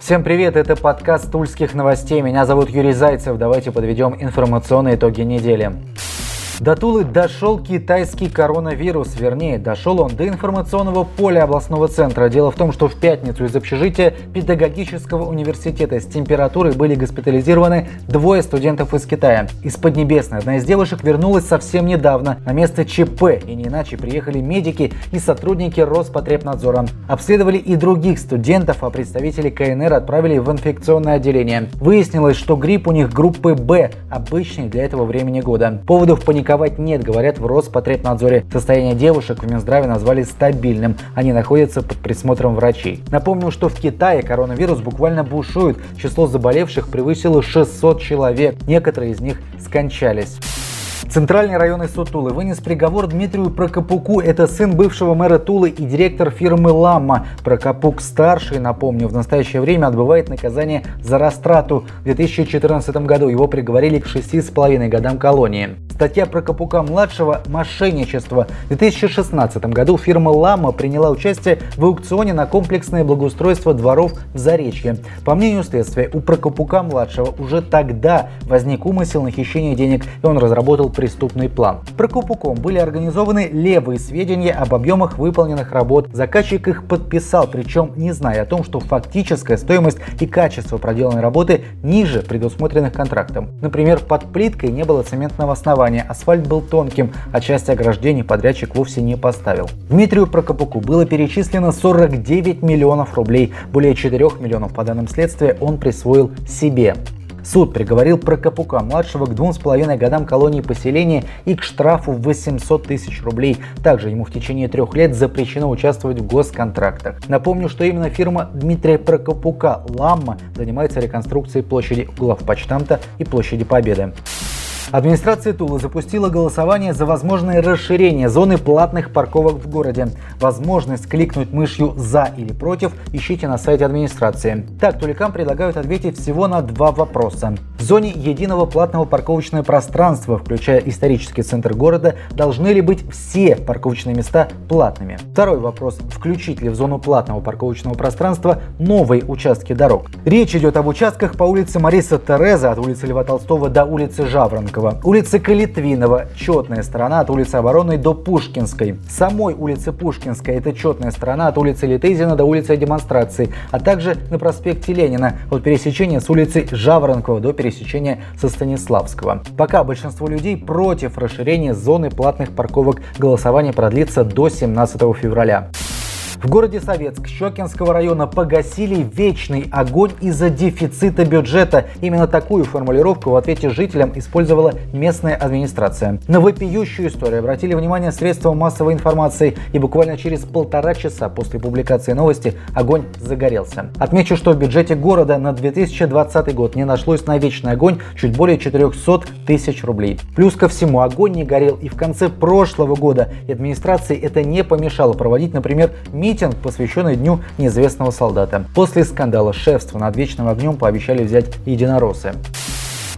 Всем привет, это подкаст Тульских новостей. Меня зовут Юрий Зайцев. Давайте подведем информационные итоги недели. До Тулы дошел китайский коронавирус, вернее, дошел он до информационного поля областного центра. Дело в том, что в пятницу из общежития педагогического университета с температурой были госпитализированы двое студентов из Китая. Из Поднебесной одна из девушек вернулась совсем недавно. На место ЧП и не иначе приехали медики и сотрудники Роспотребнадзора. Обследовали и других студентов, а представители КНР отправили в инфекционное отделение. Выяснилось, что грипп у них группы Б, обычный для этого времени года. Поводов паниковать паниковать нет, говорят в Роспотребнадзоре. Состояние девушек в Минздраве назвали стабильным. Они находятся под присмотром врачей. Напомню, что в Китае коронавирус буквально бушует. Число заболевших превысило 600 человек. Некоторые из них скончались. Центральный районный суд Тулы вынес приговор Дмитрию Прокопуку. Это сын бывшего мэра Тулы и директор фирмы «Ламма». Прокопук старший, напомню, в настоящее время отбывает наказание за растрату. В 2014 году его приговорили к 6,5 годам колонии. Статья Прокопука-младшего «Мошенничество». В 2016 году фирма «Лама» приняла участие в аукционе на комплексное благоустройство дворов в Заречье. По мнению следствия, у Прокопука-младшего уже тогда возник умысел на хищение денег, и он разработал преступный план. Прокопуком были организованы левые сведения об объемах выполненных работ. Заказчик их подписал, причем не зная о том, что фактическая стоимость и качество проделанной работы ниже предусмотренных контрактом. Например, под плиткой не было цементного основания, асфальт был тонким, а часть ограждений подрядчик вовсе не поставил. Дмитрию Прокопуку было перечислено 49 миллионов рублей. Более 4 миллионов по данным следствия он присвоил себе. Суд приговорил Прокопука-младшего к двум с половиной годам колонии поселения и к штрафу в 800 тысяч рублей. Также ему в течение трех лет запрещено участвовать в госконтрактах. Напомню, что именно фирма Дмитрия Прокопука «Ламма» занимается реконструкцией площади главпочтамта и площади Победы. Администрация Тулы запустила голосование за возможное расширение зоны платных парковок в городе. Возможность кликнуть мышью «За» или «Против» ищите на сайте администрации. Так, туликам предлагают ответить всего на два вопроса. В зоне единого платного парковочного пространства, включая исторический центр города, должны ли быть все парковочные места платными? Второй вопрос. Включить ли в зону платного парковочного пространства новые участки дорог? Речь идет об участках по улице Мариса Тереза от улицы Льва Толстого до улицы Жаворонка Горького, улицы Калитвинова, четная сторона от улицы Обороны до Пушкинской. Самой улицы Пушкинской это четная сторона от улицы Литейзина до улицы Демонстрации, а также на проспекте Ленина от пересечения с улицы Жаворонкова до пересечения со Станиславского. Пока большинство людей против расширения зоны платных парковок, голосование продлится до 17 февраля. В городе Советск Щекинского района погасили вечный огонь из-за дефицита бюджета. Именно такую формулировку в ответе жителям использовала местная администрация. На вопиющую историю обратили внимание средства массовой информации и буквально через полтора часа после публикации новости огонь загорелся. Отмечу, что в бюджете города на 2020 год не нашлось на вечный огонь чуть более 400 тысяч рублей. Плюс ко всему огонь не горел и в конце прошлого года, и администрации это не помешало проводить, например, митинг митинг, посвященный Дню неизвестного солдата. После скандала шефства над вечным огнем пообещали взять единороссы.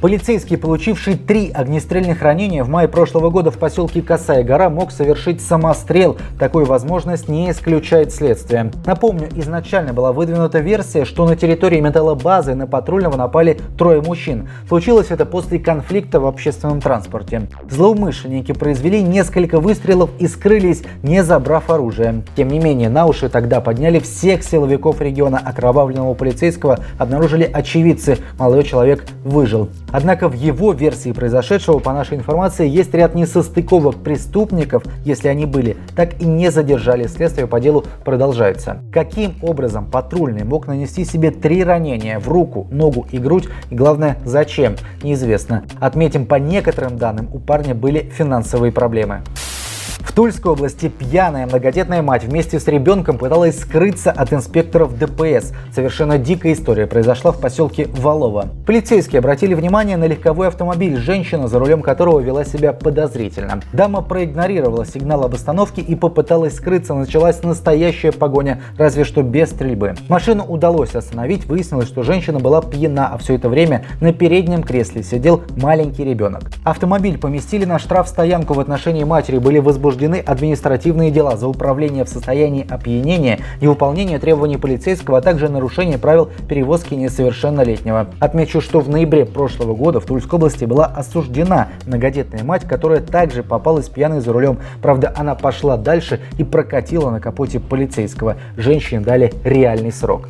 Полицейский, получивший три огнестрельных ранения в мае прошлого года в поселке Косая гора, мог совершить самострел. Такую возможность не исключает следствие. Напомню, изначально была выдвинута версия, что на территории металлобазы на патрульного напали трое мужчин. Случилось это после конфликта в общественном транспорте. Злоумышленники произвели несколько выстрелов и скрылись, не забрав оружие. Тем не менее, на уши тогда подняли всех силовиков региона. Окровавленного полицейского обнаружили очевидцы. Молодой человек выжил. Однако в его версии произошедшего, по нашей информации, есть ряд несостыковок преступников, если они были, так и не задержали следствие по делу продолжается. Каким образом патрульный мог нанести себе три ранения в руку, ногу и грудь, и главное, зачем, неизвестно. Отметим, по некоторым данным у парня были финансовые проблемы. Тульской области пьяная многодетная мать вместе с ребенком пыталась скрыться от инспекторов ДПС. Совершенно дикая история произошла в поселке Валово. Полицейские обратили внимание на легковой автомобиль, женщина, за рулем которого вела себя подозрительно. Дама проигнорировала сигнал об остановке и попыталась скрыться. Началась настоящая погоня, разве что без стрельбы. Машину удалось остановить. Выяснилось, что женщина была пьяна, а все это время на переднем кресле сидел маленький ребенок. Автомобиль поместили на штраф-стоянку в отношении матери, были возбуждены возбуждены административные дела за управление в состоянии опьянения, невыполнение требований полицейского, а также нарушение правил перевозки несовершеннолетнего. Отмечу, что в ноябре прошлого года в Тульской области была осуждена многодетная мать, которая также попалась пьяной за рулем. Правда, она пошла дальше и прокатила на капоте полицейского. Женщине дали реальный срок.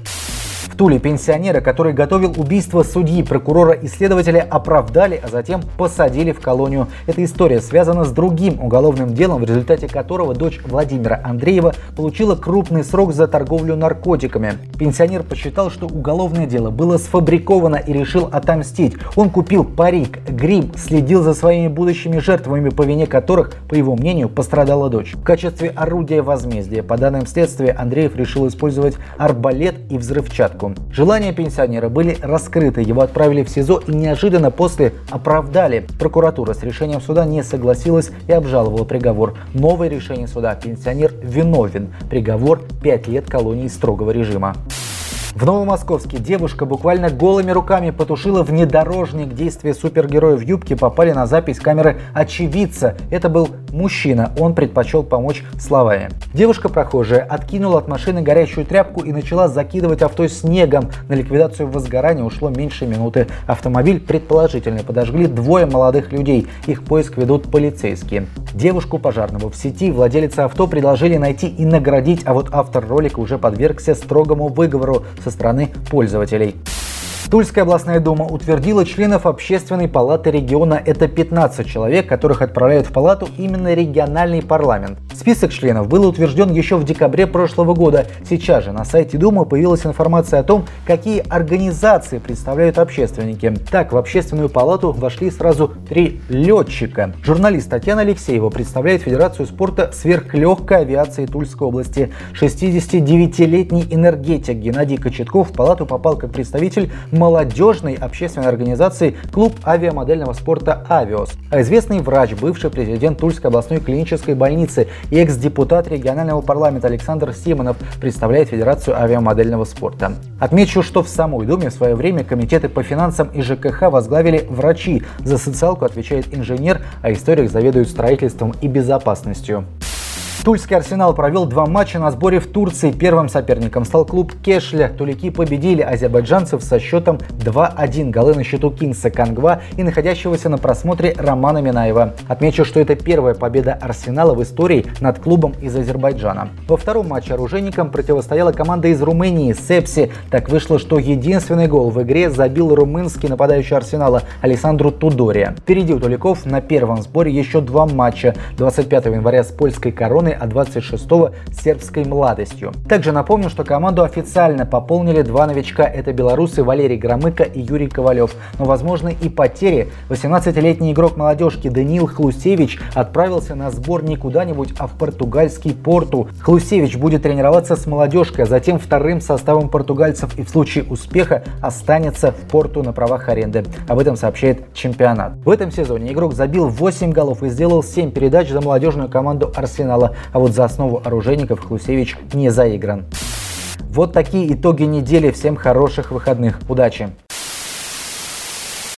В Туле пенсионера, который готовил убийство судьи, прокурора и следователя, оправдали, а затем посадили в колонию. Эта история связана с другим уголовным делом, в результате которого дочь Владимира Андреева получила крупный срок за торговлю наркотиками. Пенсионер посчитал, что уголовное дело было сфабриковано и решил отомстить. Он купил парик, грим, следил за своими будущими жертвами, по вине которых, по его мнению, пострадала дочь. В качестве орудия возмездия, по данным следствия, Андреев решил использовать арбалет и взрывчатку поездку. Желания пенсионера были раскрыты, его отправили в СИЗО и неожиданно после оправдали. Прокуратура с решением суда не согласилась и обжаловала приговор. Новое решение суда. Пенсионер виновен. Приговор 5 лет колонии строгого режима. В Новомосковске девушка буквально голыми руками потушила внедорожник. Действия супергероя в юбке попали на запись камеры очевидца. Это был мужчина, он предпочел помочь словами. Девушка прохожая откинула от машины горящую тряпку и начала закидывать авто снегом. На ликвидацию возгорания ушло меньше минуты. Автомобиль предположительно подожгли двое молодых людей. Их поиск ведут полицейские. Девушку пожарного в сети владелицы авто предложили найти и наградить, а вот автор ролика уже подвергся строгому выговору со стороны пользователей. Тульская областная дума утвердила членов общественной палаты региона. Это 15 человек, которых отправляют в палату именно региональный парламент. Список членов был утвержден еще в декабре прошлого года. Сейчас же на сайте Думы появилась информация о том, какие организации представляют общественники. Так, в общественную палату вошли сразу три летчика. Журналист Татьяна Алексеева представляет Федерацию спорта сверхлегкой авиации Тульской области. 69-летний энергетик Геннадий Кочетков в палату попал как представитель молодежной общественной организации «Клуб авиамодельного спорта «Авиос». А известный врач, бывший президент Тульской областной клинической больницы и экс-депутат регионального парламента Александр Симонов представляет Федерацию авиамодельного спорта. Отмечу, что в самой Думе в свое время комитеты по финансам и ЖКХ возглавили врачи. За социалку отвечает инженер, а историк заведует строительством и безопасностью. Тульский Арсенал провел два матча на сборе в Турции. Первым соперником стал клуб Кешля. Тулики победили азербайджанцев со счетом 2-1. Голы на счету Кингса Кангва и находящегося на просмотре Романа Минаева. Отмечу, что это первая победа Арсенала в истории над клубом из Азербайджана. Во втором матче оружейникам противостояла команда из Румынии Сепси. Так вышло, что единственный гол в игре забил румынский нападающий Арсенала Александру Тудория. Впереди у Туликов на первом сборе еще два матча. 25 января с польской короной а 26-го сербской младостью. Также напомню, что команду официально пополнили два новичка. Это белорусы Валерий Громыко и Юрий Ковалев. Но возможны и потери. 18-летний игрок молодежки Даниил Хлусевич отправился на сбор не куда-нибудь, а в португальский Порту. Хлусевич будет тренироваться с молодежкой, а затем вторым составом португальцев и в случае успеха останется в Порту на правах аренды. Об этом сообщает чемпионат. В этом сезоне игрок забил 8 голов и сделал 7 передач за молодежную команду Арсенала а вот за основу оружейников Хлусевич не заигран. Вот такие итоги недели. Всем хороших выходных. Удачи!